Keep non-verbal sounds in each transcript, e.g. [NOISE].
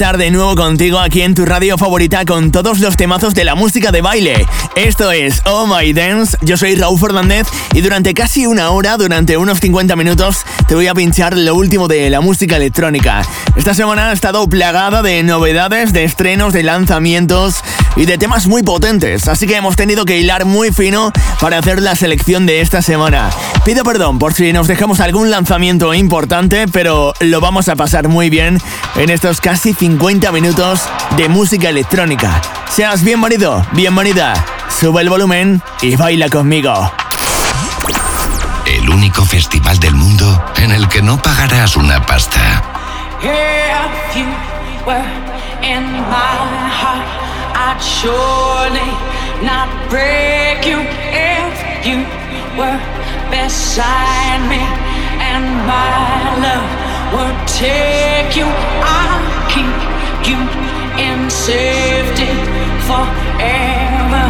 Tenía de nuevo contigo aquí en tu radio favorita con todos los temazos de la música de baile. Esto es Oh My Dance, yo soy Raúl Fernández y durante casi una hora, durante unos 50 minutos, te voy a pinchar lo último de la música electrónica. Esta semana ha estado plagada de novedades, de estrenos, de lanzamientos y de temas muy potentes, así que hemos tenido que hilar muy fino para hacer la selección de esta semana. Pido perdón por si nos dejamos algún lanzamiento importante, pero lo vamos a pasar muy bien en estos casi 50 minutos de música electrónica. Seas bienvenido, bienvenida, sube el volumen y baila conmigo. El único festival del mundo en el que no pagarás una pasta. I'd surely not break you if you were beside me and my love would take you. you in safety forever.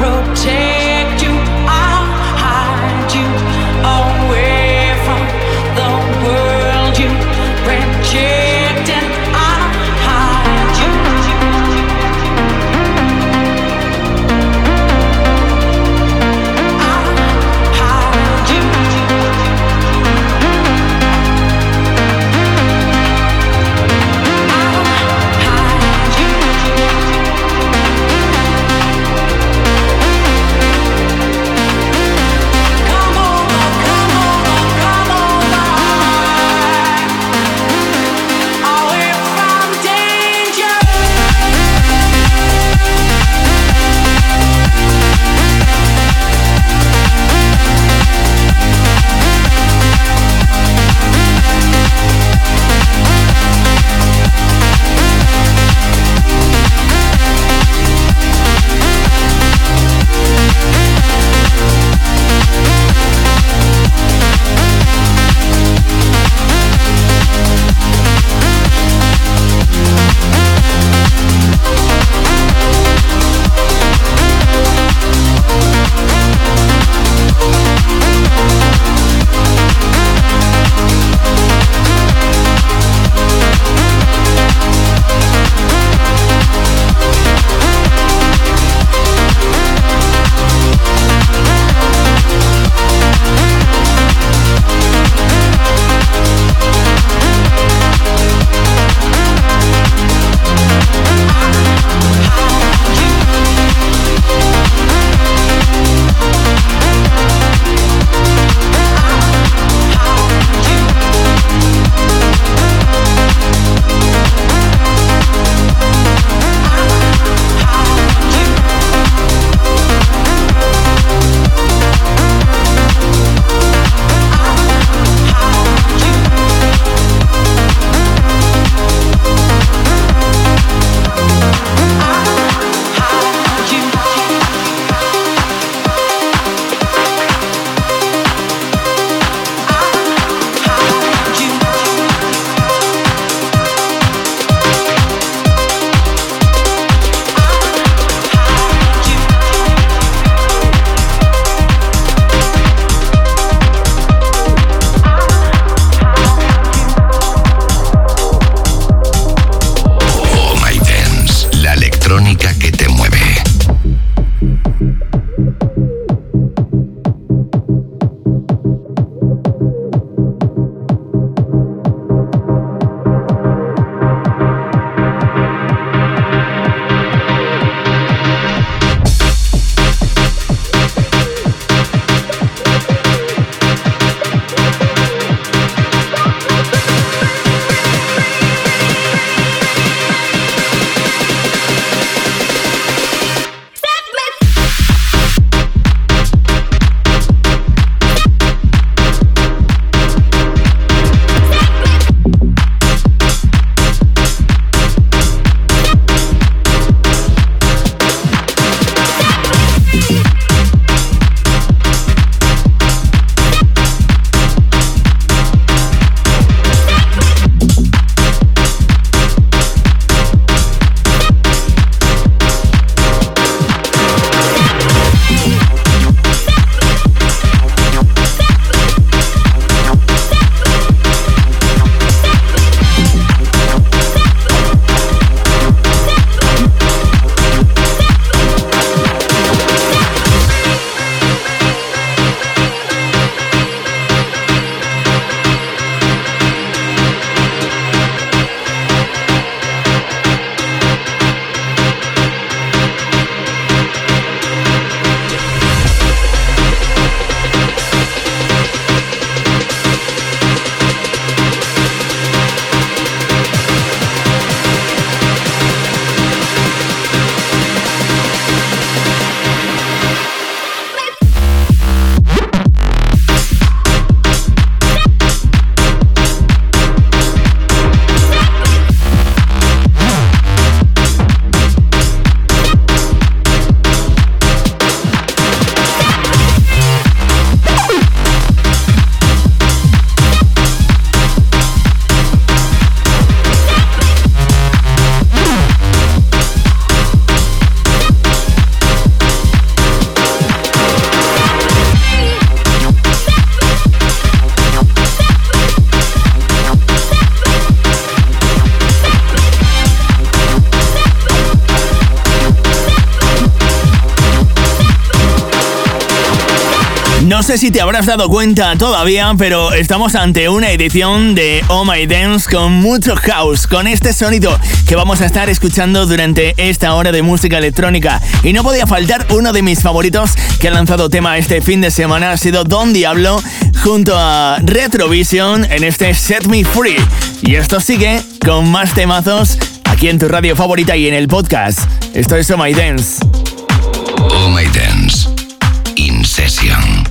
Rotate. Sé si te habrás dado cuenta todavía, pero estamos ante una edición de Oh My Dance con mucho house, con este sonido que vamos a estar escuchando durante esta hora de música electrónica. Y no podía faltar uno de mis favoritos que ha lanzado tema este fin de semana, ha sido Don Diablo junto a Retrovision en este Set Me Free. Y esto sigue con más temazos aquí en tu radio favorita y en el podcast. Esto es Oh My Dance. Oh My Dance. In Session.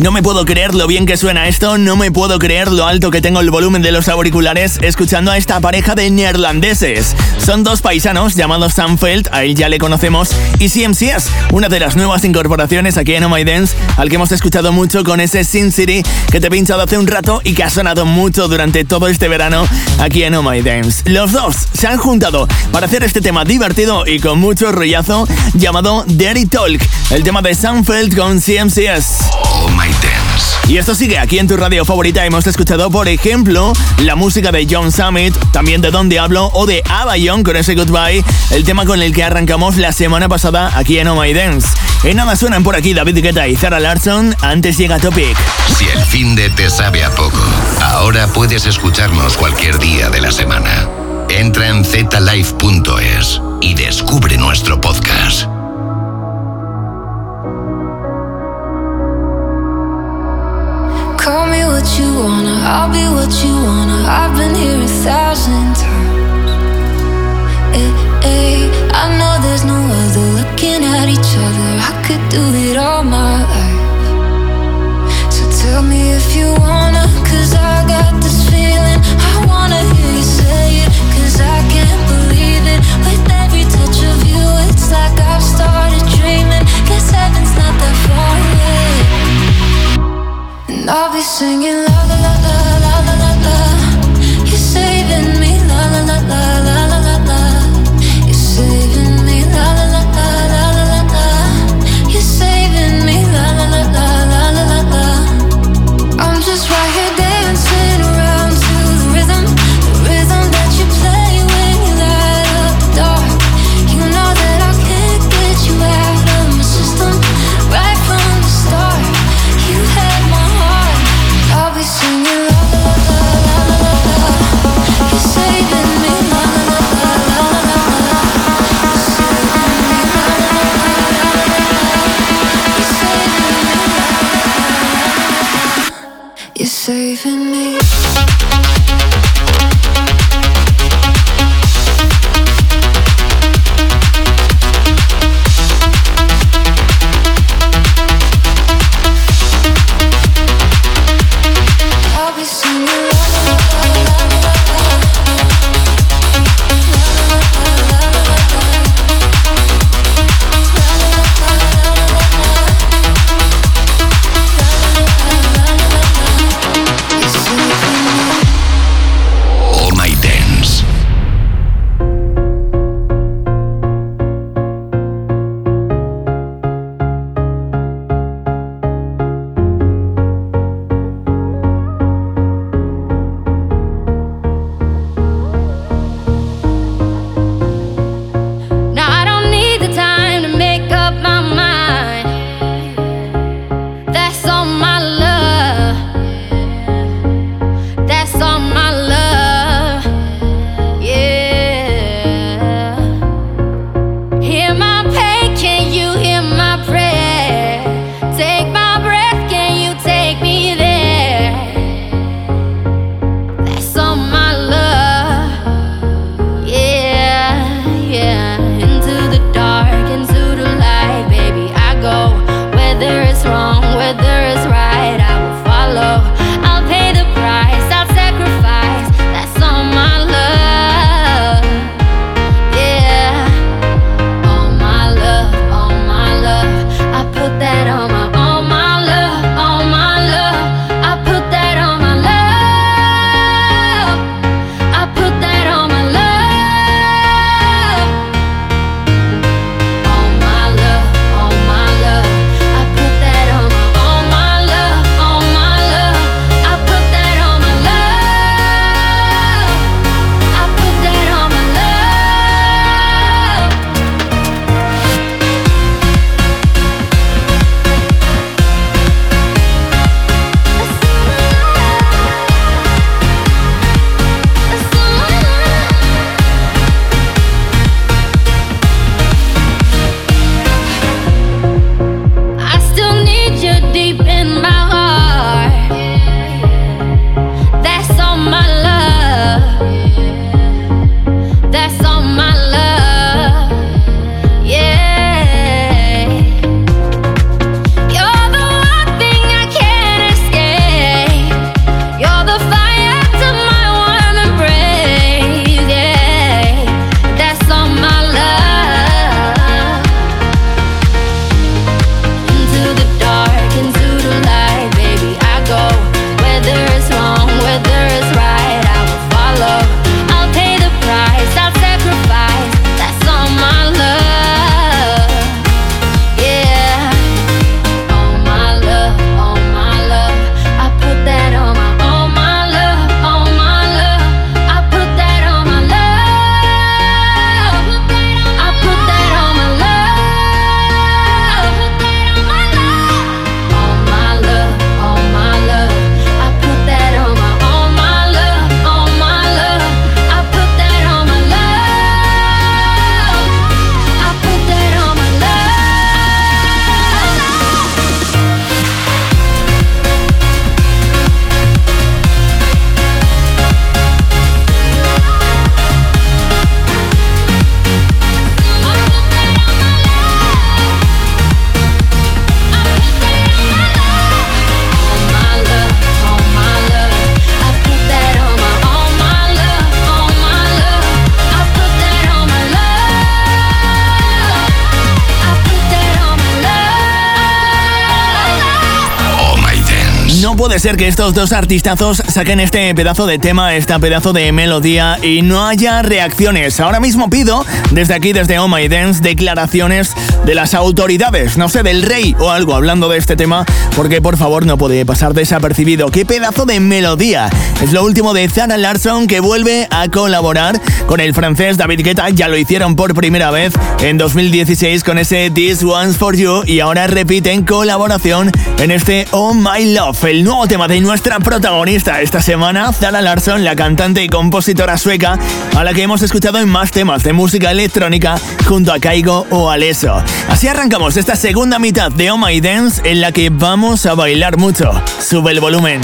No me puedo creer lo bien que suena esto, no me puedo creer lo alto que tengo el volumen de los auriculares escuchando a esta pareja de neerlandeses. Son dos paisanos llamados Sanfeld, a él ya le conocemos, y CMCS, una de las nuevas incorporaciones aquí en Oh My Dance, al que hemos escuchado mucho con ese Sin City que te he pinchado hace un rato y que ha sonado mucho durante todo este verano aquí en Oh My Dance. Los dos se han juntado para hacer este tema divertido y con mucho rollazo llamado Dirty Talk, el tema de Sanfeld con CMCS. Oh My. Y esto sigue aquí en tu radio favorita. Hemos escuchado, por ejemplo, la música de John Summit, también de Don Diablo o de Abayon con ese Goodbye, el tema con el que arrancamos la semana pasada aquí en Oh My Dance. En nada suenan por aquí David Guetta y Zara Larson. Antes llega Topic. Si el fin de te sabe a poco, ahora puedes escucharnos cualquier día de la semana. Entra en zlife.es y descubre nuestro podcast. I'll be what you wanna. I've been here a thousand times. Hey, eh, eh, I know there's no other looking at each other. I could do it all my life. So tell me if you wanna, cause I got this feeling. I wanna hear you say it, cause I can't believe it. With every touch of you, it's like I've started dreaming. Guess heaven's not that far away. And I'll be singing la puede ser que estos dos artistazos saquen este pedazo de tema, este pedazo de melodía y no haya reacciones. Ahora mismo pido, desde aquí, desde Oh My Dance, declaraciones de las autoridades, no sé, del rey o algo hablando de este tema, porque por favor no puede pasar desapercibido. ¡Qué pedazo de melodía! Es lo último de Zara Larson que vuelve a colaborar con el francés David Guetta. Ya lo hicieron por primera vez en 2016 con ese This One's For You y ahora repiten colaboración en este Oh My Love, el nuevo tema de nuestra protagonista esta semana, Zara Larson, la cantante y compositora sueca, a la que hemos escuchado en más temas de música electrónica junto a Kaigo o Aleso. Así arrancamos esta segunda mitad de Oh My Dance en la que vamos a bailar mucho. Sube el volumen.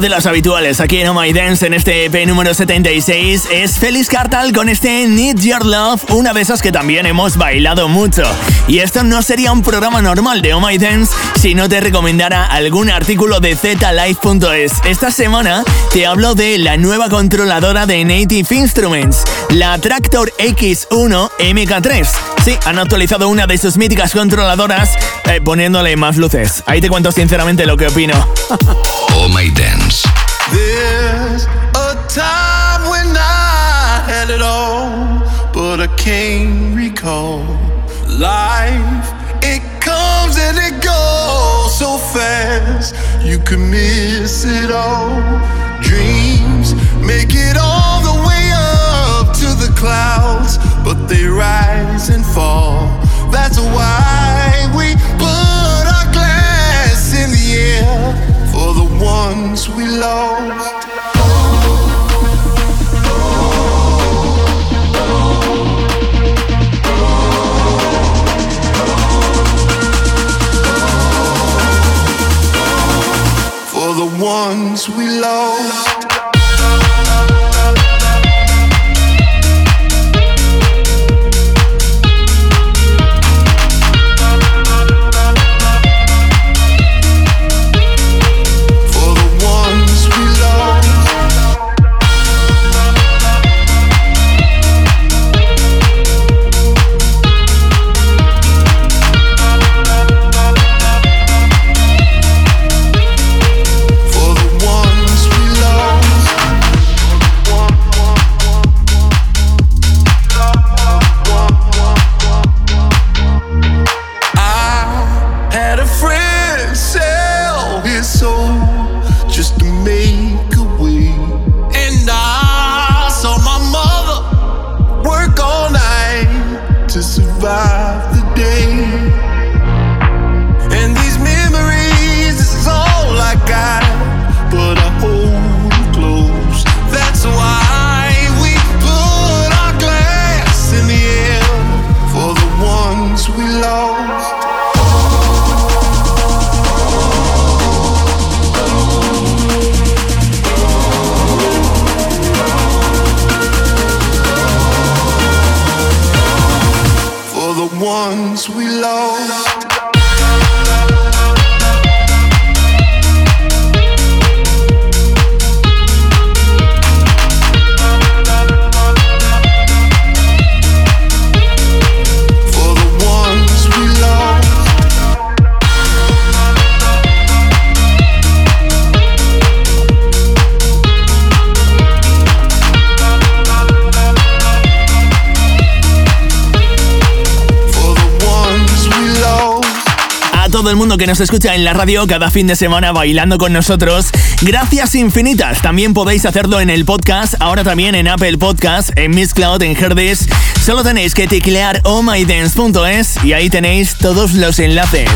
De las habituales aquí en Oh My Dance en este EP número 76 es Feliz Cartal con este Need Your Love, una de esas que también hemos bailado mucho. Y esto no sería un programa normal de Oh My Dance si no te recomendara algún artículo de zlife.es. Esta semana te hablo de la nueva controladora de Native Instruments, la Tractor X1 MK3. Sí, han actualizado una de sus míticas controladoras eh, poniéndole más luces. Ahí te cuento sinceramente lo que opino. [LAUGHS] oh My Dance. There's a time when I had it all, but I can't recall. Life, it comes and it goes so fast, you can miss it all. Dreams make it all the way up to the clouds, but they rise and fall. That's why we put our glass in the air for the ones we lost. we love. Ones we lost. El mundo que nos escucha en la radio cada fin de semana bailando con nosotros. Gracias infinitas. También podéis hacerlo en el podcast, ahora también en Apple Podcast, en Miss Cloud, en Herdis. Solo tenéis que teclear ohmydance.es y ahí tenéis todos los enlaces.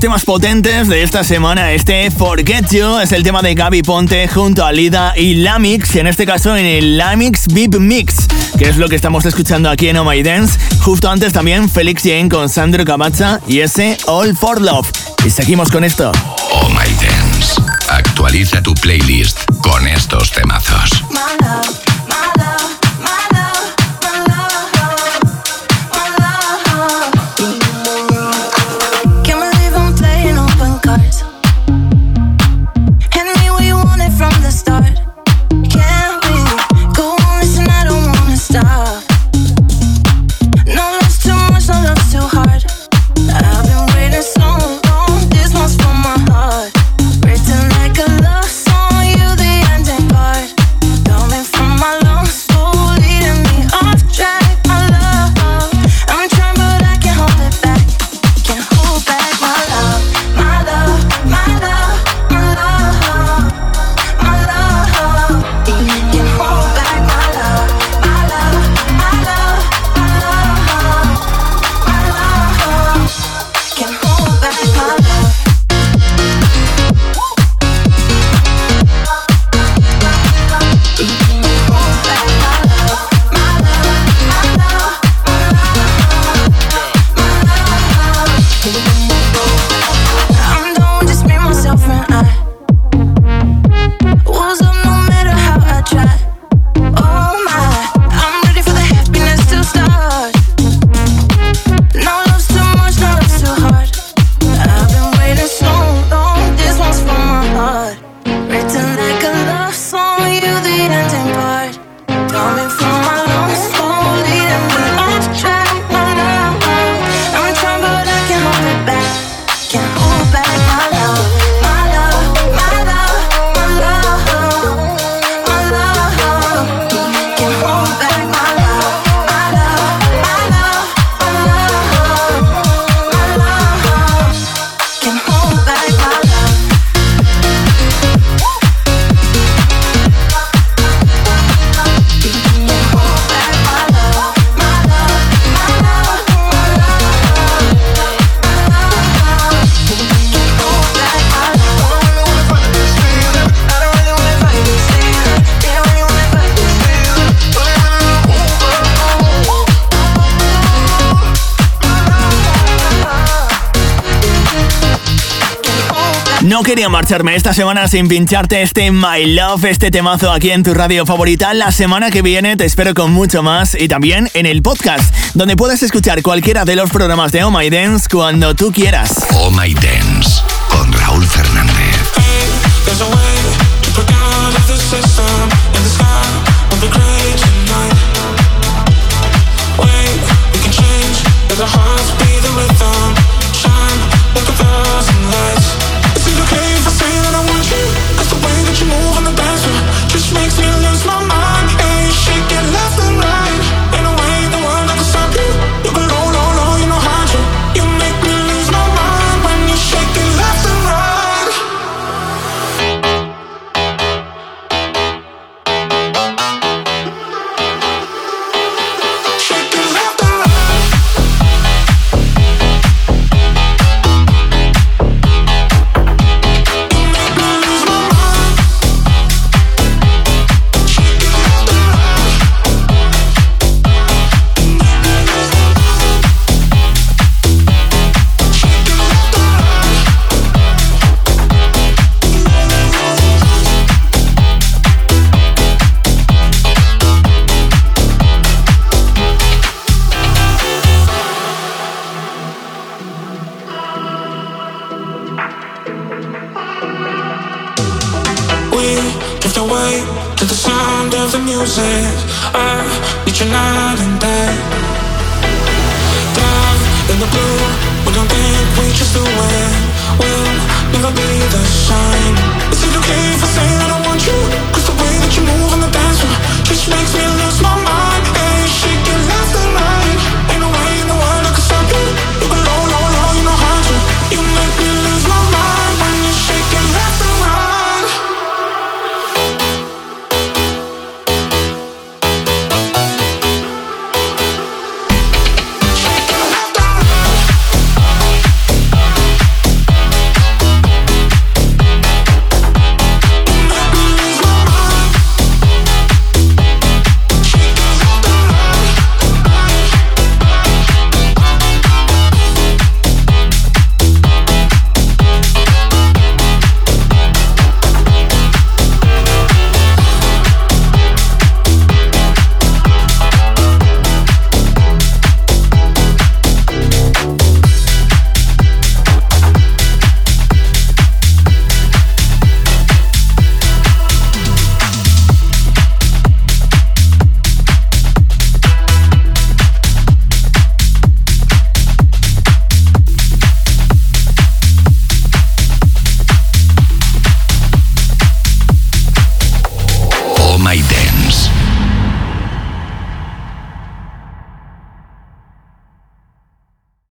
Temas potentes de esta semana. Este Forget You es el tema de Gaby Ponte junto a Lida y Lamix, en este caso en el Lamix Beep Mix, que es lo que estamos escuchando aquí en Oh My Dance. Justo antes también Felix Jane con Sandro Camacha y ese All for Love. Y seguimos con esto. Oh My Dance. Actualiza tu playlist con estos temazos. Esta semana sin pincharte este My Love, este temazo aquí en tu radio favorita. La semana que viene te espero con mucho más y también en el podcast, donde puedes escuchar cualquiera de los programas de Oh My Dance cuando tú quieras. Oh My Dance con Raúl Fernández. professional in. Down in the blue, we don't think we just do it. We'll never be the shine. It's okay for saying.